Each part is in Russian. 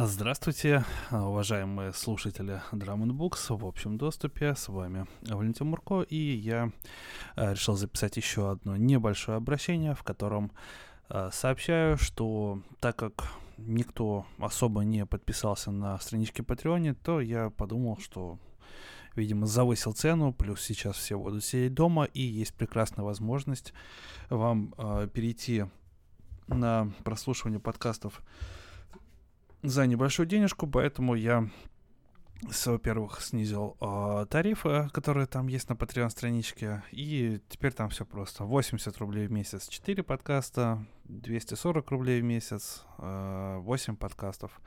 Здравствуйте, уважаемые слушатели Drum Books в общем доступе. С вами Валентин Мурко, и я э, решил записать еще одно небольшое обращение, в котором э, сообщаю, что так как никто особо не подписался на страничке Патреоне, то я подумал, что видимо, завысил цену, плюс сейчас все будут сидеть дома, и есть прекрасная возможность вам э, перейти на прослушивание подкастов за небольшую денежку, поэтому я во-первых, снизил э, тарифы, которые там есть на Patreon страничке, и теперь там все просто. 80 рублей в месяц 4 подкаста, 240 рублей в месяц, 8 э, подкастов.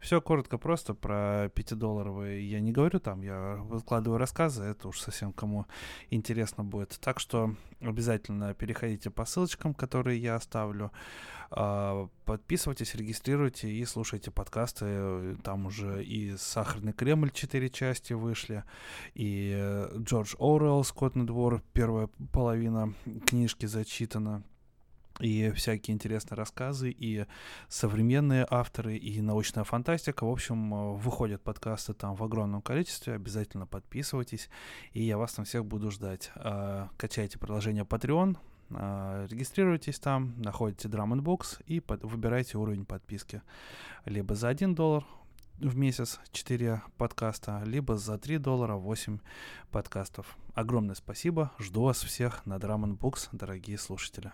Все коротко просто про 5-долларовые я не говорю там, я выкладываю рассказы, это уж совсем кому интересно будет. Так что обязательно переходите по ссылочкам, которые я оставлю, э, подписывайтесь, регистрируйте и слушайте подкасты. Там уже и «Сахарный Кремль» 4 части вышли, и э, Джордж Оруэлл «Скотный двор», первая половина книжки зачитана и всякие интересные рассказы, и современные авторы, и научная фантастика. В общем, э, выходят подкасты там в огромном количестве. Обязательно подписывайтесь, и я вас там всех буду ждать. А, качайте приложение Patreon, а, регистрируйтесь там, находите Drum Box и под, выбирайте уровень подписки. Либо за 1 доллар в месяц 4 подкаста, либо за 3 доллара 8 подкастов. Огромное спасибо, жду вас всех на Drum Box, дорогие слушатели.